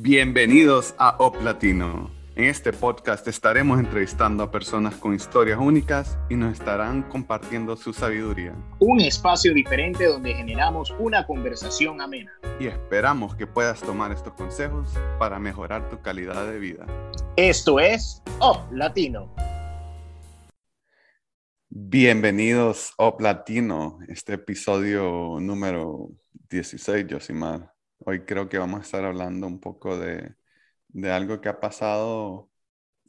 Bienvenidos a Op Latino. En este podcast estaremos entrevistando a personas con historias únicas y nos estarán compartiendo su sabiduría. Un espacio diferente donde generamos una conversación amena. Y esperamos que puedas tomar estos consejos para mejorar tu calidad de vida. Esto es Op Latino. Bienvenidos Op Latino, este episodio número 16, Josimar. Hoy creo que vamos a estar hablando un poco de, de algo que ha pasado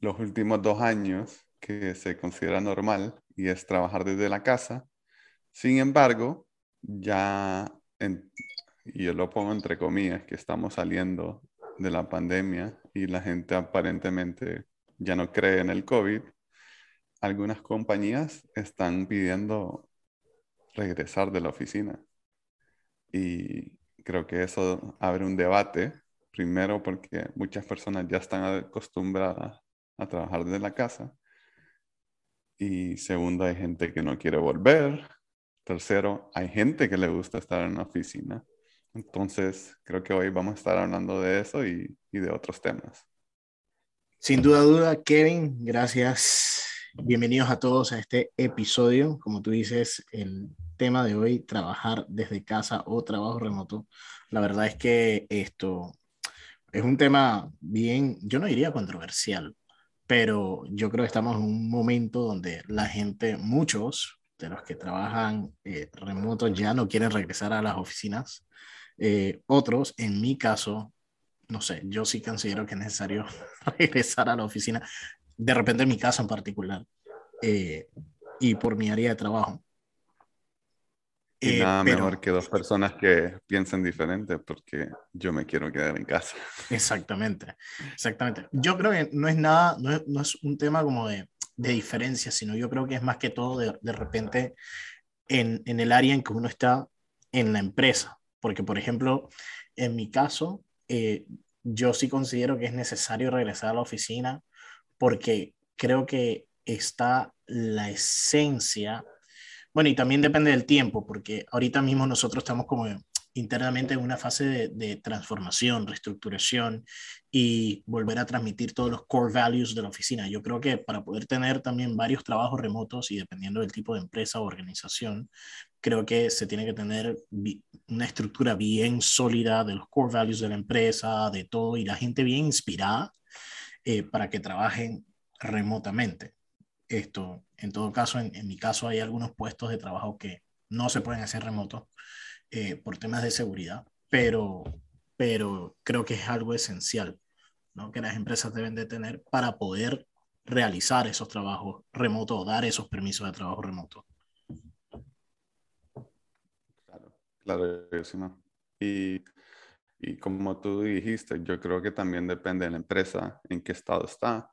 los últimos dos años que se considera normal y es trabajar desde la casa. Sin embargo, ya, y yo lo pongo entre comillas, que estamos saliendo de la pandemia y la gente aparentemente ya no cree en el COVID, algunas compañías están pidiendo regresar de la oficina. Y creo que eso abre un debate, primero porque muchas personas ya están acostumbradas a trabajar desde la casa. Y segundo, hay gente que no quiere volver. Tercero, hay gente que le gusta estar en la oficina. Entonces, creo que hoy vamos a estar hablando de eso y, y de otros temas. Sin duda, duda, Kevin, gracias. Bienvenidos a todos a este episodio. Como tú dices, el tema de hoy, trabajar desde casa o trabajo remoto. La verdad es que esto es un tema bien, yo no diría controversial, pero yo creo que estamos en un momento donde la gente, muchos de los que trabajan eh, remotos ya no quieren regresar a las oficinas. Eh, otros, en mi caso, no sé, yo sí considero que es necesario regresar a la oficina, de repente en mi caso en particular, eh, y por mi área de trabajo. Y eh, nada mejor que dos personas que piensen diferente porque yo me quiero quedar en casa. Exactamente, exactamente. Yo creo que no es nada, no es, no es un tema como de, de, diferencia, sino yo creo que es más que todo de, de repente en, en, el área en que uno está en la empresa. Porque, por ejemplo, en mi caso, eh, yo sí considero que es necesario regresar a la oficina porque creo que está la esencia bueno, y también depende del tiempo, porque ahorita mismo nosotros estamos como internamente en una fase de, transformación, reestructuración y volver a transmitir todos los core values de la oficina. Yo creo que para poder tener también varios trabajos remotos y dependiendo del tipo de empresa o organización, creo que se tiene que tener una estructura bien sólida de los core values de la empresa, de todo, y la gente bien inspirada eh, para que trabajen remotamente. Esto, en todo caso, en, mi caso hay algunos puestos de trabajo que no se pueden hacer remotos eh, por temas de seguridad, pero, pero creo que es algo esencial ¿no? que las empresas deben de tener para poder realizar esos trabajos remotos o dar esos permisos de trabajo remoto. Claro, claro, y, y como tú dijiste, yo creo que también depende de la empresa en qué estado está.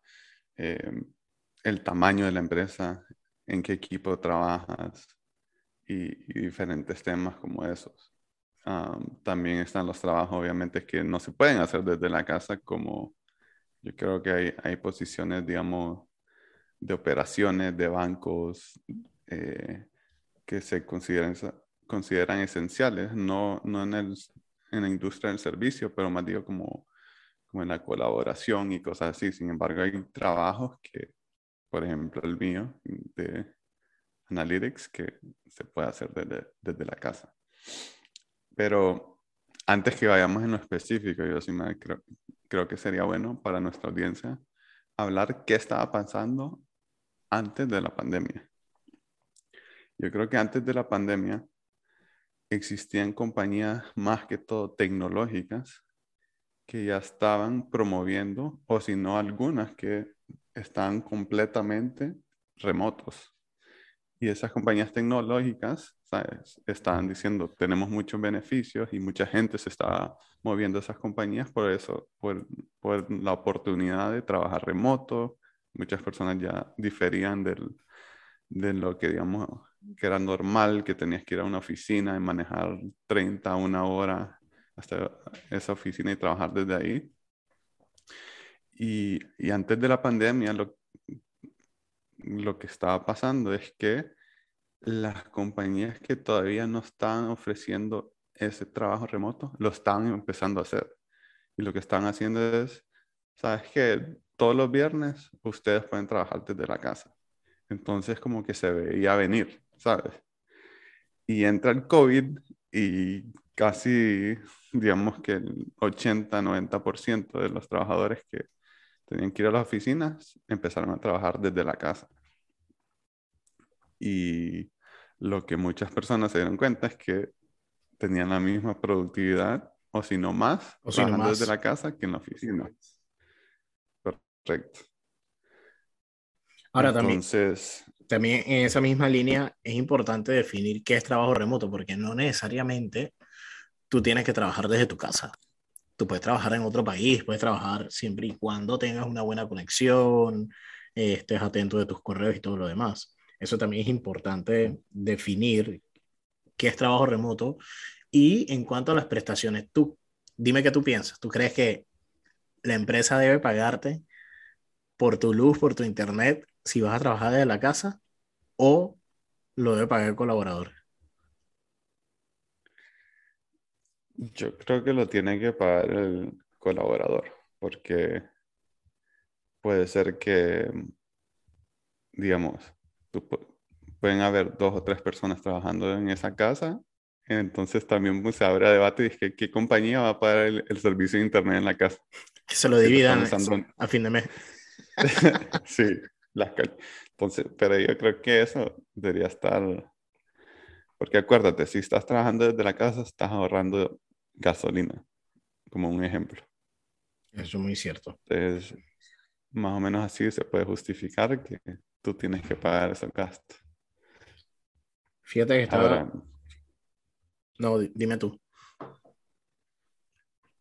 Eh, el tamaño de la empresa, en qué equipo trabajas y, diferentes temas como esos. también están los trabajos, obviamente, que no se pueden hacer desde la casa, como yo creo que hay, hay posiciones, digamos, de operaciones, de bancos, eh, que se consideran, consideran esenciales, no, no en, el, en la industria del servicio, pero más digo como, como en la colaboración y cosas así. Sin embargo, hay trabajos que por ejemplo, el mío de Analytics, que se puede hacer desde, desde la casa. Pero antes que vayamos en lo específico, yo sí me creo, creo que sería bueno para nuestra audiencia hablar qué estaba pasando antes de la pandemia. Yo creo que antes de la pandemia existían compañías más que todo tecnológicas que ya estaban promoviendo, o si no algunas que están completamente remotos. Y esas compañías tecnológicas ¿sabes? están diciendo, tenemos muchos beneficios y mucha gente se está moviendo a esas compañías por eso, por, por la oportunidad de trabajar remoto. Muchas personas ya diferían del, de lo que, digamos, que era normal, que tenías que ir a una oficina y manejar 30, una hora hasta esa oficina y trabajar desde ahí. Y, y antes de la pandemia, lo, lo que estaba pasando es que las compañías que todavía no estaban ofreciendo ese trabajo remoto, lo estaban empezando a hacer. y lo que están haciendo es, sabes que todos los viernes ustedes pueden trabajar desde la casa. Entonces como que se veía venir, ¿sabes? Y entra el COVID y casi, digamos que el 80-90% de los trabajadores que tenían que ir a las oficinas empezaron a trabajar desde la casa. Y lo que muchas personas se dieron cuenta es que tenían la misma productividad, o si no más, trabajando desde la casa que en la oficina. Correcto. Ahora Entonces, también, también en esa misma línea es importante definir qué es trabajo remoto, porque no necesariamente tú tienes que trabajar desde tu casa. Tú puedes trabajar en otro país, puedes trabajar siempre y cuando tengas una buena conexión, eh, estés atento de tus correos y todo lo demás. Eso también es importante definir qué es trabajo remoto. Y en cuanto a las prestaciones, tú dime qué tú piensas. ¿Tú crees que la empresa debe pagarte por tu luz, por tu internet, si vas a trabajar desde la casa o lo debe pagar el colaborador? Yo creo que lo tiene que pagar el colaborador, porque puede ser que, digamos, pueden haber dos o tres personas trabajando en esa casa, entonces también pues, se abre debate de qué compañía va a pagar el, servicio de internet en la casa. Que se lo dividan a fin de mes. sí, las entonces, pero yo creo que eso debería estar, porque acuérdate, si estás trabajando desde la casa, estás ahorrando gasolina, como un ejemplo. Eso es muy cierto. Entonces, más o menos así se puede justificar que tú tienes que pagar esos gastos. Fíjate que estaba... no, dime tú.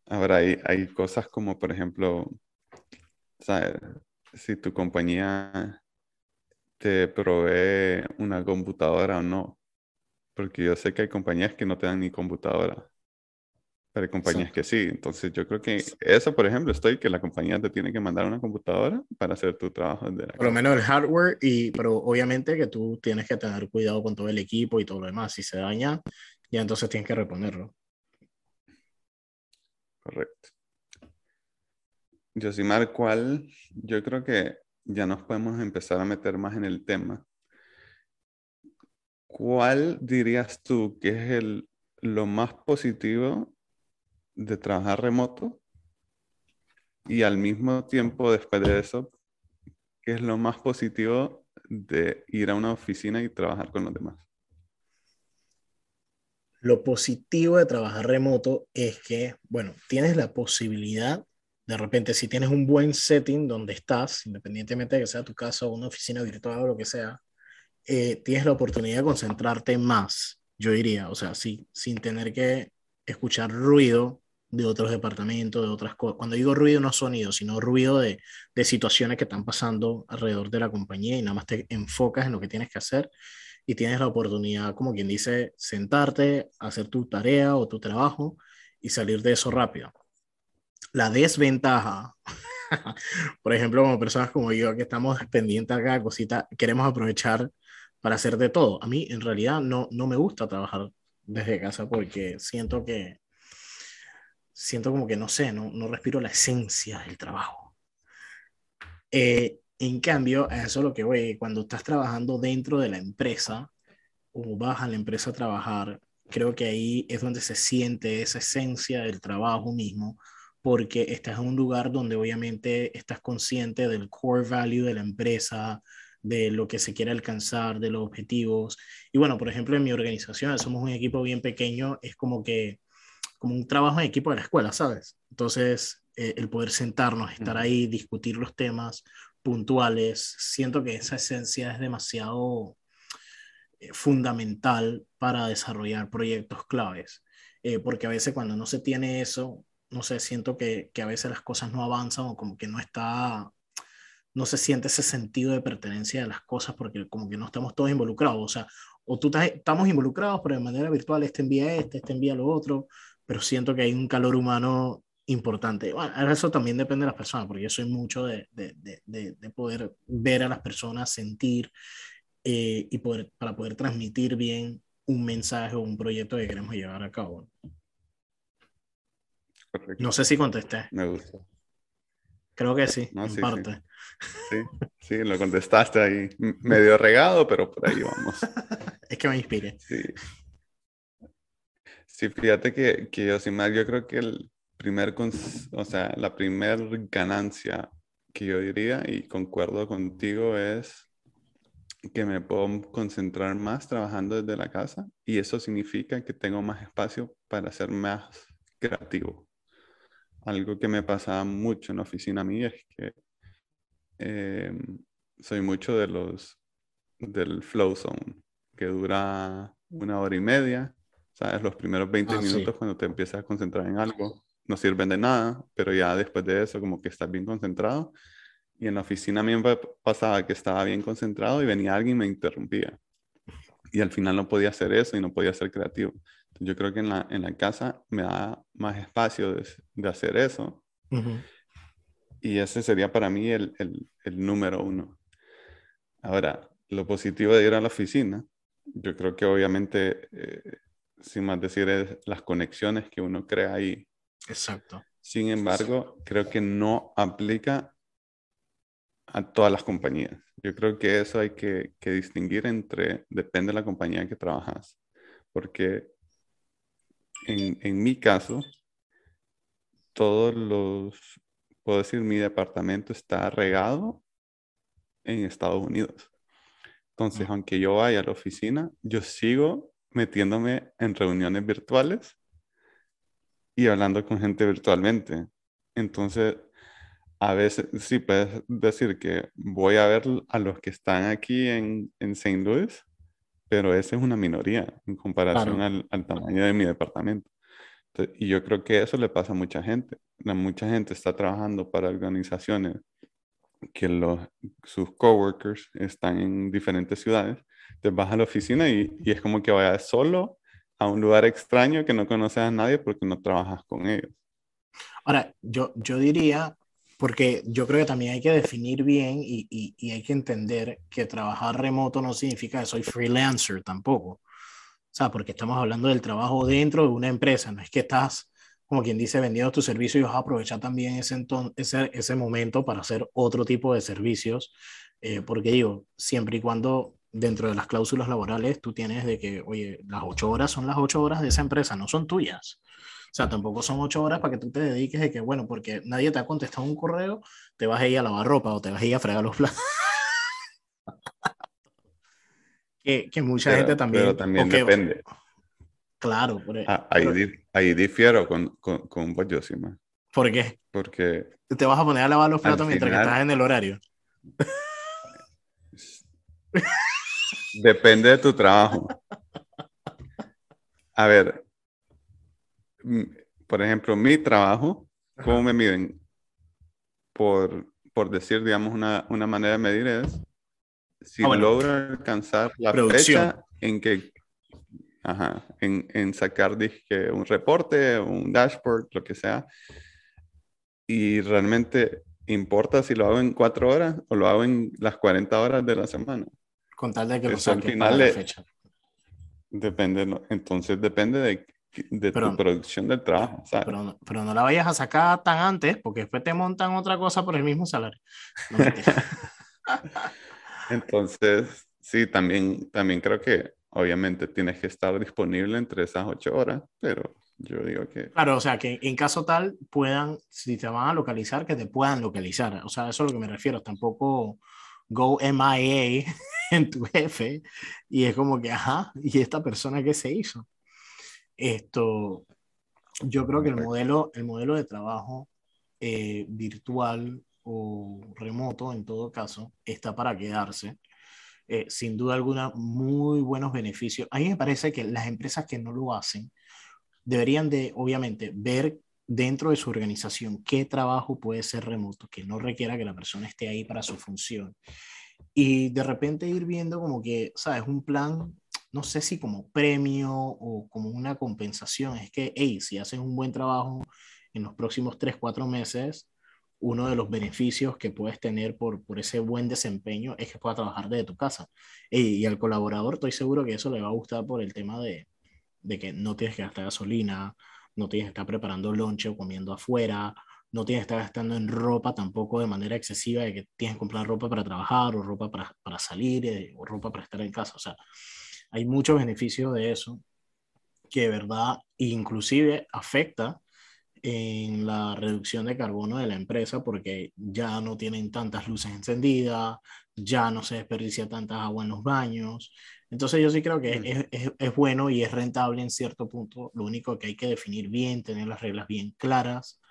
Ahora hay, hay cosas como, por ejemplo, si tu compañía te provee una computadora o no. Porque yo sé que hay compañías que no te dan ni computadora. Pero hay compañías que sí. Entonces yo creo que eso, por ejemplo, estoy que la compañía te tiene que mandar una computadora para hacer tu trabajo. por lo menos el hardware, y, pero obviamente que tú tienes que tener cuidado con todo el equipo y todo lo demás. Si se daña, ya entonces tienes que reponerlo. Correcto. Josimar, ¿cuál? Yo creo que ya nos podemos empezar a meter más en el tema. ¿Cuál dirías tú que es el, lo más positivo de trabajar remoto y al mismo tiempo después de eso, ¿qué es lo más positivo de ir a una oficina y trabajar con los demás? Lo positivo de trabajar remoto es que, bueno, tienes la posibilidad, de repente, si tienes un buen setting donde estás, independientemente de que sea tu casa o una oficina virtual o lo que sea, eh, tienes la oportunidad de concentrarte más, yo diría, o sea, sí, sin tener que escuchar ruido de otros departamentos, de otras cosas. Cuando digo ruido no sonido, sino ruido de, de, situaciones que están pasando alrededor de la compañía y nada más te enfocas en lo que tienes que hacer y tienes la oportunidad, como quien dice, sentarte, hacer tu tarea o tu trabajo y salir de eso rápido. La desventaja, por ejemplo, como personas como yo que estamos pendientes acá, cosita, queremos aprovechar para hacer de todo. A mí en realidad no, no me gusta trabajar desde casa porque siento que siento como que no sé, no, no respiro la esencia del trabajo. Eh, en cambio, eso es lo que voy, cuando estás trabajando dentro de la empresa o vas a la empresa a trabajar, creo que ahí es donde se siente esa esencia del trabajo mismo, porque estás en un lugar donde obviamente estás consciente del core value de la empresa, de lo que se quiere alcanzar, de los objetivos. Y bueno, por ejemplo, en mi organización, somos un equipo bien pequeño, es como que como un trabajo en equipo de la escuela, ¿sabes? Entonces, eh, el poder sentarnos, estar ahí, discutir los temas puntuales, siento que esa esencia es demasiado eh, fundamental para desarrollar proyectos claves, eh, porque a veces cuando no se tiene eso, no sé, siento que, que a veces las cosas no avanzan o como que no está no se siente ese sentido de pertenencia de las cosas porque como que no estamos todos involucrados, o sea, o tú estamos involucrados, pero de manera virtual, este envía este, este envía lo otro, pero siento que hay un calor humano importante. Bueno, eso también depende de las personas, porque yo soy mucho de, de, de, de poder ver a las personas, sentir eh, y poder, para poder transmitir bien un mensaje o un proyecto que queremos llevar a cabo. No sé si contesté. Me gusta. Creo que sí, en parte. Sí. sí. lo contestaste ahí. Medio regado, pero por ahí vamos. es que me inspire. Sí. Sí, fíjate que, que más, yo creo que el primer, o sea, la primera ganancia que yo diría, y concuerdo contigo, es que me puedo concentrar más trabajando desde la casa y eso significa que tengo más espacio para ser más creativo. Algo que me pasaba mucho en la oficina mía es que em, soy mucho de los del flow zone, que dura una hora y media ¿Sabes? Los primeros 20 ah, minutos cuando te empiezas a concentrar en algo no sirven de nada, pero ya después de eso como que estás bien concentrado. Y en la oficina a mí me pasaba que estaba bien concentrado y venía alguien y me interrumpía. Y al final no podía hacer eso y no podía ser creativo. yo creo que en la, en la casa me da más espacio de, de hacer eso. Y ese sería para mí el, el, el número uno. Ahora, lo positivo de ir a la oficina, yo creo que obviamente eh, sin más decir, es las conexiones que uno crea ahí. Exacto. Sin embargo, creo que no aplica a todas las compañías. Yo creo que eso hay que, que distinguir entre, depende de la compañía en que trabajas. Porque en, en mi caso, todos los, puedo decir, mi departamento está regado en Estados Unidos. Entonces, aunque yo vaya a la oficina, yo sigo metiéndome en reuniones virtuales y hablando con gente virtualmente. Entonces, a veces sí puedes decir que voy a ver a los que están aquí en, en St. Louis, pero esa es una minoría en comparación al, al, tamaño de mi departamento. y yo creo que eso le pasa a mucha gente. La, mucha gente está trabajando para organizaciones que los, sus coworkers están en diferentes ciudades te vas a la oficina y, y, es como que vayas solo a un lugar extraño que no conoces a nadie porque no trabajas con ellos. Ahora, yo, yo diría, porque yo creo que también hay que definir bien y, y, hay que entender que trabajar remoto no significa que soy freelancer tampoco. O sea, porque estamos hablando del trabajo dentro de una empresa, no es que estás, como quien dice, vendiendo tu servicio y vas a aprovechar también ese, ese, ese momento para hacer otro tipo de servicios, eh, porque digo, siempre y cuando dentro de las cláusulas laborales tú tienes de que, oye, las ocho horas son las ocho horas de esa empresa, no son tuyas. O sea, tampoco son ocho horas para que tú te dediques de que, bueno, porque nadie te ha contestado un correo, te vas a ir a lavar ropa o te vas a ir a fregar los platos. que, que, mucha gente también... Pero también depende. Claro. E, ah, ahí, ahí, difiero con, con, con vos, ¿Por qué? Porque... Te vas a poner a lavar los platos mientras que estás en el horario. Depende de tu trabajo. A ver, por ejemplo, mi trabajo, ¿cómo me miden? Por, por decir, digamos, una, una, manera de medir es si ah, logra alcanzar la fecha en que, ajá, en, en sacar dije, un reporte, un dashboard, lo que sea, y realmente importa si lo hago en cuatro horas o lo hago en las 40 horas de la semana. Con tal de que lo saques final la fecha. Depende, entonces depende de, de tu producción del trabajo. Pero, pero, no la vayas a sacar tan antes, porque después te montan otra cosa por el mismo salario. entonces, sí, también, también creo que obviamente tienes que estar disponible entre esas ocho horas, pero yo digo que... Claro, o sea, que en caso tal puedan, si te van a localizar, que te puedan localizar. O sea, eso es a lo que me refiero. Tampoco go MIA en tu jefe y es como que, ajá, ¿y esta persona qué se hizo? Esto, yo creo que el modelo, el modelo de trabajo eh, virtual o remoto, en todo caso, está para quedarse. Eh, sin duda alguna, muy buenos beneficios. A mí me parece que las empresas que no lo hacen deberían de, obviamente, ver dentro de su organización qué trabajo puede ser remoto, que no requiera que la persona esté ahí para su función. Y de repente ir viendo como que, ¿sabes? Un plan, no sé si como premio o como una compensación. Es que, hey, si haces un buen trabajo en los próximos 3, 4 meses, uno de los beneficios que puedes tener por, por ese buen desempeño es que puedas trabajar desde tu casa. y al colaborador estoy seguro que eso le va a gustar por el tema de, de que no tienes que gastar gasolina, no tienes que estar preparando lonche o comiendo afuera, no tienes que estar gastando en ropa tampoco de manera excesiva, de que tienes que comprar ropa para trabajar o ropa para, para salir eh, o ropa para estar en casa. O sea, hay muchos beneficios de eso que de verdad inclusive afecta en la reducción de carbono de la empresa porque ya no tienen tantas luces encendidas, ya no se desperdicia tanta agua en los baños. Entonces yo sí creo que mm. es, es, es, bueno y es rentable en cierto punto. Lo único que hay que definir bien, tener las reglas bien claras,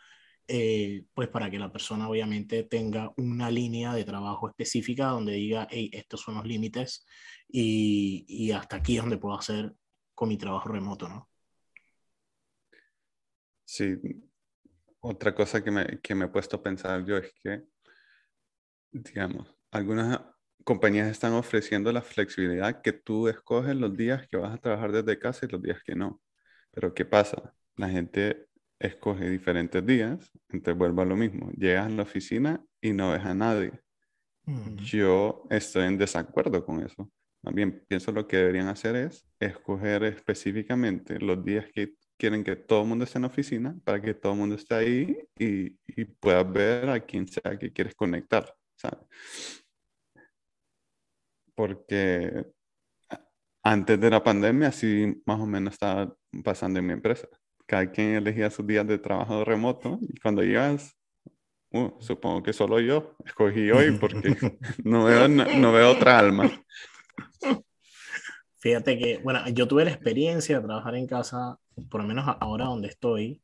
eh, pues para que la persona obviamente tenga una línea de trabajo específica donde diga, hey, estos son los límites y, y hasta aquí es donde puedo hacer con mi trabajo remoto, ¿no? Sí, otra cosa que me, que me he puesto a pensar yo es que, digamos, algunas compañías están ofreciendo la flexibilidad que tú escoges los días que vas a trabajar desde casa y los días que no. Pero ¿qué pasa? La gente escoge diferentes días, entonces vuelvo a lo mismo. Llegas a la oficina y no ves a nadie. Yo estoy en desacuerdo con eso. También pienso lo que deberían hacer es escoger específicamente los días que quieren que todo el mundo esté en la oficina para que todo el mundo esté ahí y, y puedas ver a quien sea que quieres conectar, ¿sabes? Porque antes de la pandemia así más o menos estaba pasando en mi empresa cada quien elegía sus días de trabajo remoto y cuando llegas, uh, supongo que solo yo escogí hoy porque no veo, no, veo otra alma. Fíjate que, bueno, yo tuve la experiencia de trabajar en casa, por lo menos ahora donde estoy,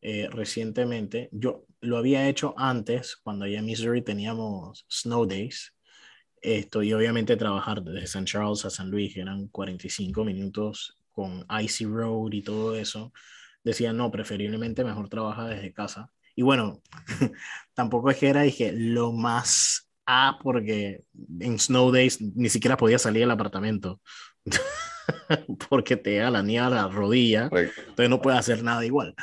eh, recientemente. Yo lo había hecho antes, cuando allá en Missouri teníamos snow days. Esto, y obviamente trabajar desde San Charles a San Luis, que eran 45 minutos con Icy Road y todo eso decía, no, preferiblemente mejor trabaja desde casa. Y bueno, tampoco es que era, dije, lo más A, porque en Snow Days ni siquiera podía salir del apartamento. porque te da la nieve a la rodilla, entonces no puedes hacer nada igual.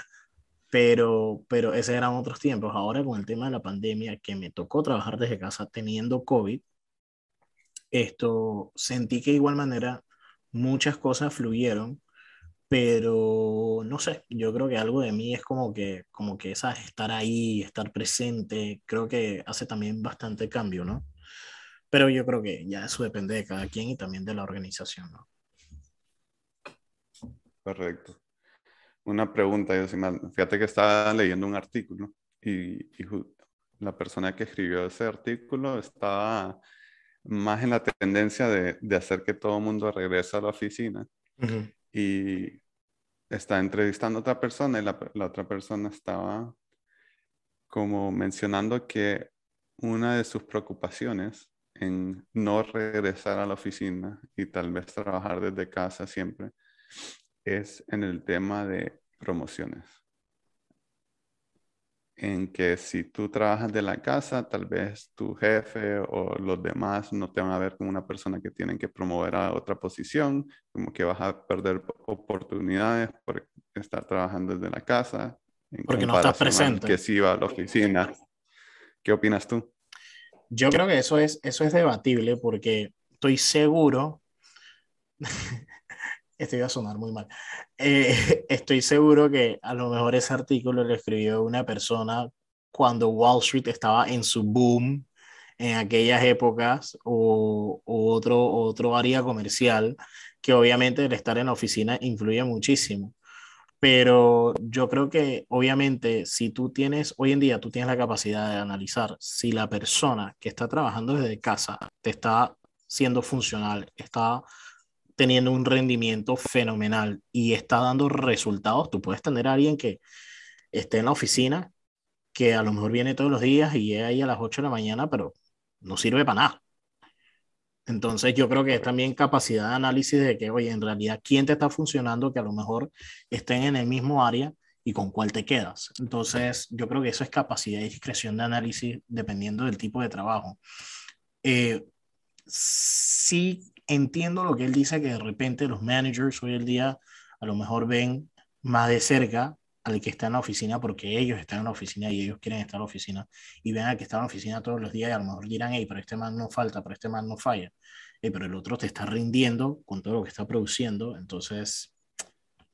Pero, pero esos eran otros tiempos. Ahora con el tema de la pandemia, que me tocó trabajar desde casa teniendo COVID, esto sentí que de igual manera muchas cosas fluyeron pero no sé, yo creo que algo de mí es como que, como que ¿sabes? estar ahí, estar presente, creo que hace también bastante cambio, ¿no? Pero yo creo que ya eso depende de cada quien y también de la organización, ¿no? Correcto. Una pregunta, fíjate que estaba leyendo un artículo y, la persona que escribió ese artículo estaba más en la tendencia de, de hacer que todo el mundo regrese a la oficina. Uh y está entrevistando a otra persona y la, otra persona estaba como mencionando que una de sus preocupaciones en no regresar a la oficina y tal vez trabajar desde casa siempre es en el tema de promociones en que si tú trabajas de la casa, tal vez tu jefe o los demás no te van a ver como una persona que tienen que promover a otra posición, como que vas a perder oportunidades por estar trabajando desde la casa. Porque no estás presente. Que si va a la oficina. ¿Qué opinas tú? Yo creo que eso es, eso es debatible porque estoy seguro esto iba a sonar muy mal. Eh, estoy seguro que a lo mejor ese artículo lo escribió una persona cuando Wall Street estaba en su boom en aquellas épocas o, otro, otro área comercial que obviamente el estar en la oficina influye muchísimo. Pero yo creo que obviamente si tú tienes, hoy en día tú tienes la capacidad de analizar si la persona que está trabajando desde casa te está siendo funcional, está teniendo un rendimiento fenomenal y está dando resultados, tú puedes tener a alguien que esté en la oficina, que a lo mejor viene todos los días y llega ahí a las 8 de la mañana, pero no sirve para nada. Entonces yo creo que es también capacidad de análisis de que, oye, en realidad, ¿quién te está funcionando que a lo mejor estén en el mismo área y con cuál te quedas? Entonces yo creo que eso es capacidad y discreción de análisis dependiendo del tipo de trabajo. Eh, sí entiendo lo que él dice, que de repente los managers hoy en día a lo mejor ven más de cerca al que está en la oficina porque ellos están en la oficina y ellos quieren estar en la oficina y ven al que está en la oficina todos los días y a lo mejor dirán, hey, pero este man no falta, pero este man no falla, pero el otro te está rindiendo con todo lo que está produciendo, entonces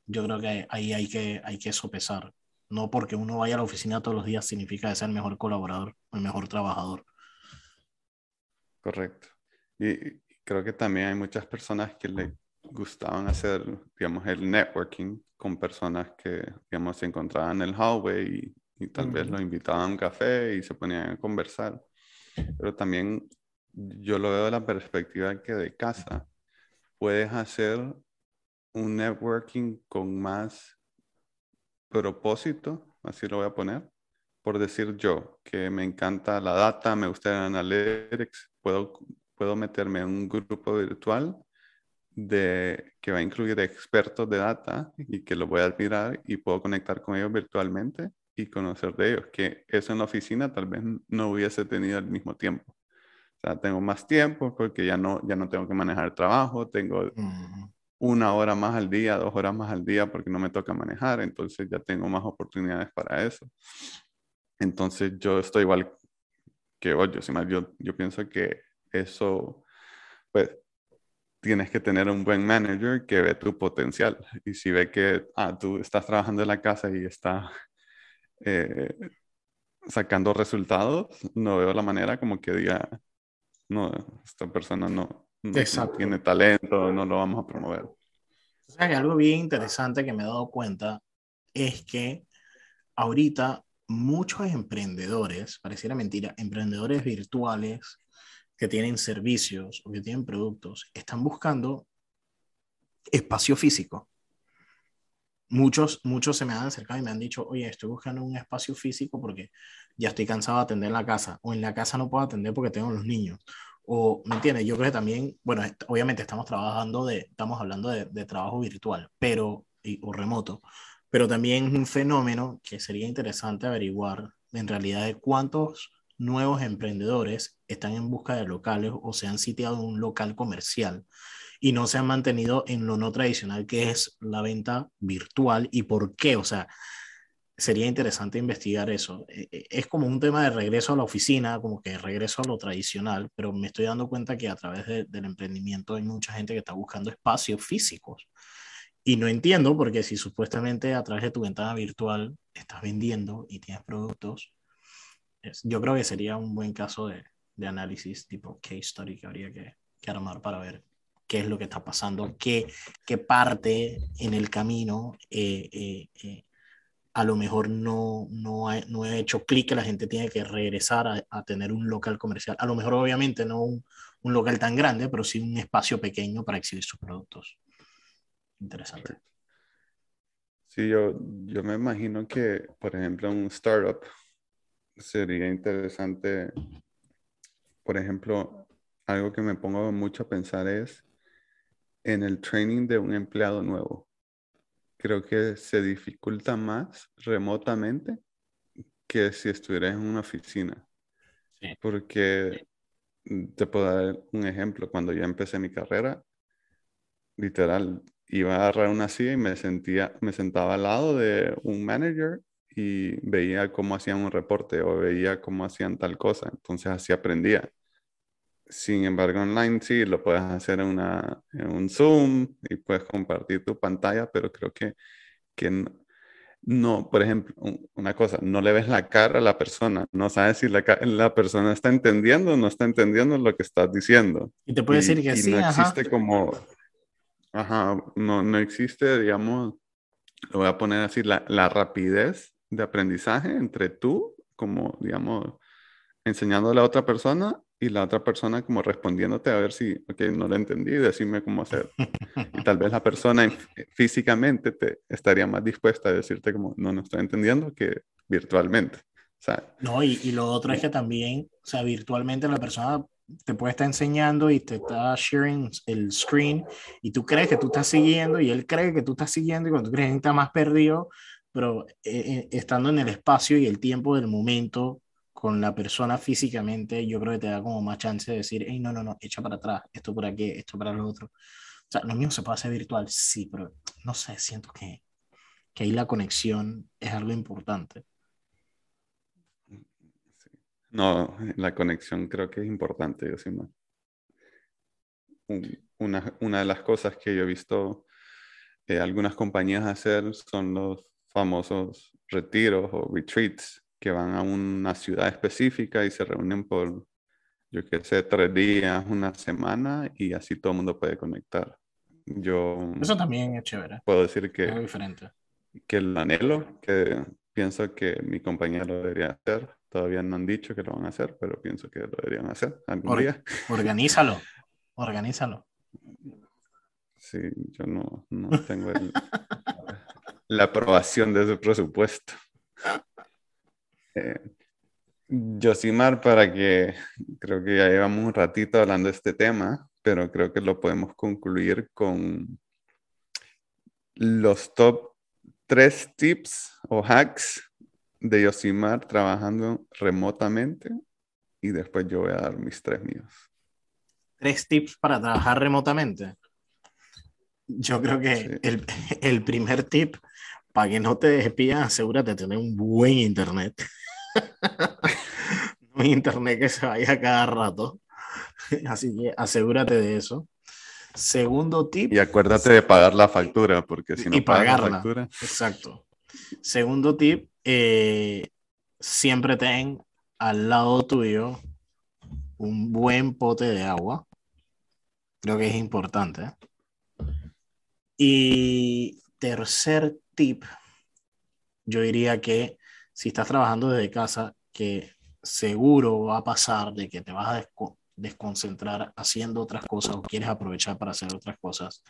Yo creo que ahí hay que, hay que sopesar. No porque uno vaya a la oficina todos los días significa ser el mejor colaborador, el mejor trabajador. Correcto. Y creo que también hay muchas personas que le gustaban hacer, digamos, el networking con personas que, digamos, se encontraban en el hallway y, tal vez lo invitaban a un café y se ponían a conversar. Pero también yo lo veo de la perspectiva que de casa puedes hacer un networking con más propósito, así lo voy a poner, por decir yo, que me encanta la data, me gusta el analytics, puedo, puedo meterme en un grupo virtual de, que va a incluir expertos de data y que lo voy a admirar y puedo conectar con ellos virtualmente y conocer de ellos, que eso en la oficina tal vez no hubiese tenido al mismo tiempo. O sea, tengo más tiempo porque ya no, ya no tengo que manejar el trabajo, tengo una hora más al día, dos horas más al día porque no me toca manejar, entonces ya tengo más oportunidades para eso. Entonces yo estoy igual que yo, yo, yo pienso que eso, pues, tienes que tener un buen manager que ve tu potencial. Y si ve que ah, tú estás trabajando en la casa y está eh, sacando resultados, no veo la manera como que diga, no, esta persona no, no, tiene talento, no lo vamos a promover. O sea, que algo bien interesante que me he dado cuenta es que ahorita muchos emprendedores, pareciera mentira, emprendedores virtuales que tienen servicios o que tienen productos, están buscando espacio físico. Muchos, muchos se me han acercado y me han dicho, oye, estoy buscando un espacio físico porque ya estoy cansado de atender en la casa, o en la casa no puedo atender porque tengo los niños, o, ¿me entiendes? Yo creo que también, bueno, obviamente estamos trabajando de, estamos hablando de, de trabajo virtual, pero, o remoto, pero también un fenómeno que sería interesante averiguar en realidad de cuántos nuevos emprendedores están en busca de locales o se han sitiado un local comercial y no se han mantenido en lo no tradicional que es la venta virtual y por qué, o sea, sería interesante investigar eso. E, e, es como un tema de regreso a la oficina, como que regreso a lo tradicional, pero me estoy dando cuenta que a través del emprendimiento hay mucha gente que está buscando espacios físicos. Y no entiendo porque si supuestamente a través de tu ventana virtual estás vendiendo y tienes productos, yo creo que sería un buen caso de, de análisis tipo case study que habría que, que, armar para ver qué es lo que está pasando, qué, qué parte en el camino eh, eh, eh a lo mejor no, no, ha, no he hecho clic que la gente tiene que regresar a, a, tener un local comercial. A lo mejor obviamente no un, un, local tan grande, pero sí un espacio pequeño para exhibir sus productos. Interesante. Sí, yo, yo me imagino que, por ejemplo, un startup sería interesante, por ejemplo, algo que me pongo mucho a pensar es en el training de un empleado nuevo creo que se dificulta más remotamente que si estuvieras en una oficina. Porque te puedo dar un ejemplo. Cuando yo empecé mi carrera, literal, iba a agarrar una silla y me, sentía, me sentaba al lado de un manager y veía cómo hacían un reporte o veía cómo hacían tal cosa. Entonces así aprendía. Sin embargo, online sí, lo puedes hacer en, una, en un Zoom y puedes compartir tu pantalla, pero creo que, que no, por ejemplo, una cosa, no le ves la cara a la persona, no sabes si la, la persona está entendiendo o no está entendiendo lo que estás diciendo. Y te puede decir que sí, no existe como, ajá, no, no existe, digamos, lo voy a poner así, la, la rapidez de aprendizaje entre tú, como, digamos, enseñándole a otra persona y la otra persona como respondiéndote a ver si, ok, no lo entendí, decime cómo hacer. Y tal vez la persona físicamente te estaría más dispuesta a decirte como, no, no estoy entendiendo que virtualmente. No, y, y lo otro es que también, o sea, virtualmente la persona te puede estar enseñando y te está sharing el screen y tú crees que tú estás siguiendo y él cree que tú estás siguiendo y cuando tú crees que está más perdido, pero eh, eh, estando en el espacio y el tiempo del momento con la persona físicamente, yo creo que te da como más chance de decir, hey, no, no, no, echa para atrás, esto por aquí, esto para lo otro. O sea, lo mismo se puede hacer virtual, sí, pero no sé, siento que, que ahí la conexión es algo importante. No, la conexión creo que es importante, yo sí, Una, una de las cosas que yo he visto eh, algunas compañías hacer son los famosos retiros o retreats que van a una ciudad específica y se reúnen por, yo qué sé, tres días, una semana y así todo el mundo puede conectar. Yo Eso también es chévere. puedo decir que, Es diferente. que lo anhelo, que pienso que mi compañía lo debería hacer. Todavía no han dicho que lo van a hacer, pero pienso que lo deberían hacer algún Or- día. Organízalo. Organízalo. Sí, yo no, no tengo el- la aprobación de su presupuesto. Eh, Yosimar, para que creo que ya llevamos un ratito hablando de este tema, pero creo que lo podemos concluir con los top tres tips o hacks de Yosimar trabajando remotamente y después yo voy a dar mis tres míos. Tres tips para trabajar remotamente. Yo creo que Sí. el, el primer tip, para que no te despían, asegúrate de tener un buen internet. un internet que se vaya cada rato. Así que asegúrate de eso. Segundo tip, Y acuérdate de pagar la factura, porque si Y no la pagarla. factura, exacto. Segundo tip, eh, siempre ten al lado tuyo un buen pote de agua. Creo que es importante. Y tercer tip, yo diría que si estás trabajando desde casa, que seguro va a pasar de que te vas a desco- desconcentrar haciendo otras cosas o quieres aprovechar para hacer otras cosas,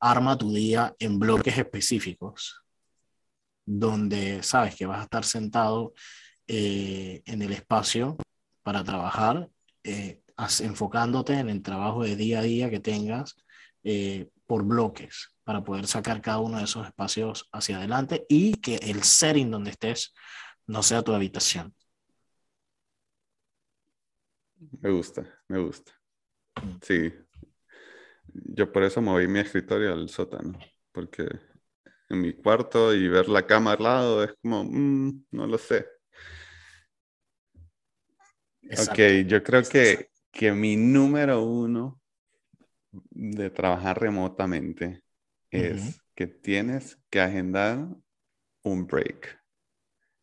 arma tu día en bloques específicos donde sabes que vas a estar sentado eh, en el espacio para trabajar, eh, enfocándote en el trabajo de día a día que tengas eh, por bloques para poder sacar cada uno de esos espacios hacia adelante y que el setting donde estés no sea tu habitación. me gusta, me gusta. Sí. Yo por eso moví mi escritorio al sótano, porque en mi cuarto y ver la cama al lado es como, mm, no lo sé. Exacto. Ok, yo creo que, que mi número uno de trabajar remotamente es que tienes que agendar un break,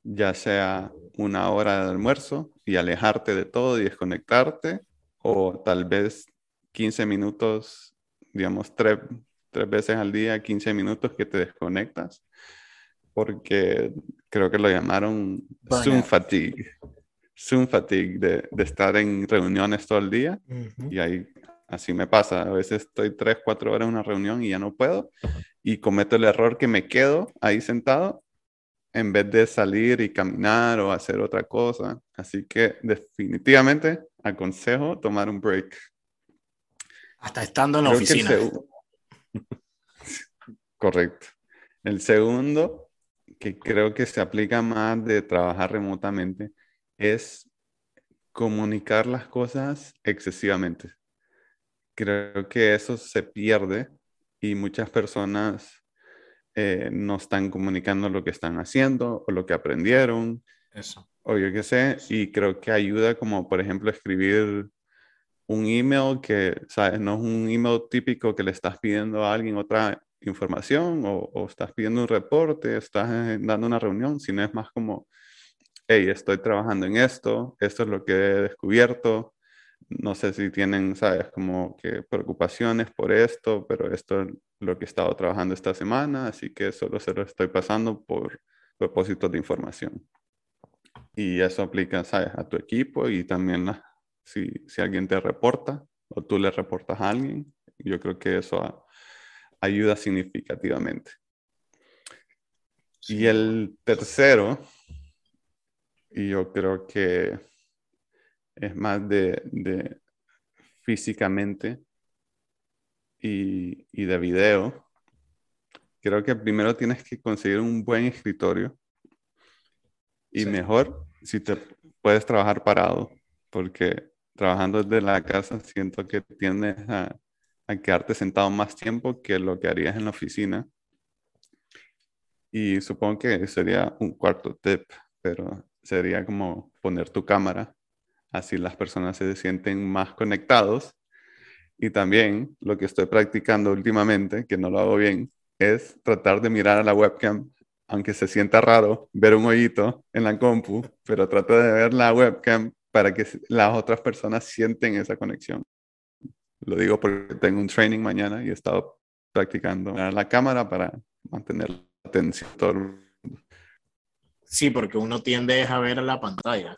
ya sea una hora de almuerzo y alejarte de todo y desconectarte, o tal vez 15 minutos, digamos, tres, tres veces al día, 15 minutos que te desconectas, porque creo que lo llamaron Zoom Burnout. fatigue. Zoom fatigue, de, de estar en reuniones todo el día y ahí así me pasa. A veces estoy tres, cuatro horas en una reunión y ya no puedo y cometo el error que me quedo ahí sentado en vez de salir y caminar o hacer otra cosa. Así que definitivamente aconsejo tomar un break. Hasta estando en la Creo oficina. Correcto. El segundo, que creo que se aplica más de trabajar remotamente, es comunicar las cosas excesivamente. Creo que eso se pierde y muchas personas eh, no están comunicando lo que están haciendo o lo que aprendieron Eso. o yo qué sé, y creo que ayuda como, por ejemplo, escribir un email que, ¿sabes? No es un email típico que le estás pidiendo a alguien otra información o, o estás pidiendo un reporte, estás eh, dando una reunión, sino es más como, hey, estoy trabajando en esto, esto es lo que he descubierto, no sé si tienen, ¿sabes? Como que preocupaciones por esto, pero esto es lo que he estado trabajando esta semana, así que solo se lo estoy pasando por propósitos de información. Y eso aplica, ¿sabes? A tu equipo y también a- si, si alguien te reporta o tú le reportas a alguien, yo creo que eso a- ayuda significativamente. Y el tercero, y yo creo que es más de, de físicamente y, y de video, creo que primero tienes que conseguir un buen escritorio y Sí. mejor si te puedes trabajar parado, porque trabajando desde la casa siento que tiendes a, a quedarte sentado más tiempo que lo que harías en la oficina. Y supongo que sería un cuarto tip, pero sería como poner tu cámara, así las personas se sienten más conectados. Y también lo que estoy practicando últimamente, que no lo hago bien, es tratar de mirar a la webcam, aunque se sienta raro ver un hoyito en la compu, pero trata de ver la webcam para que las otras personas sienten esa conexión. Lo digo porque tengo un training mañana y he estado practicando la cámara para mantener la atención. Sí, porque uno tiende a ver la pantalla.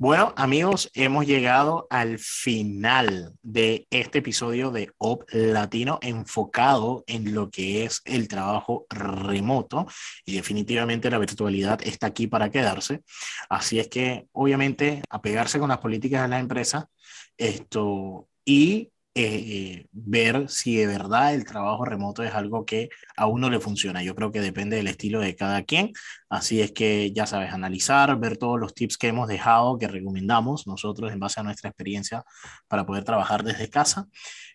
Bueno, amigos, hemos llegado al final de este episodio de OP Latino enfocado en lo que es el trabajo remoto y definitivamente la virtualidad está aquí para quedarse. Así es que, obviamente, apegarse con las políticas de la empresa esto y eh, ver si de verdad el trabajo remoto es algo que a uno le funciona. Yo creo que depende del estilo de cada quien. Así es que ya sabes, analizar, ver todos los tips que hemos dejado, que recomendamos nosotros en base a nuestra experiencia para poder trabajar desde casa.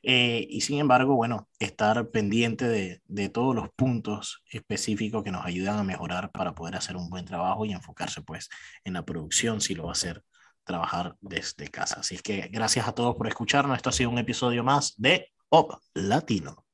Eh, y sin embargo, bueno, estar pendiente de, de todos los puntos específicos que nos ayudan a mejorar para poder hacer un buen trabajo y enfocarse pues en la producción si lo va a hacer trabajar desde casa. Así que gracias a todos por escucharnos. Esto ha sido un episodio más de OP Latino.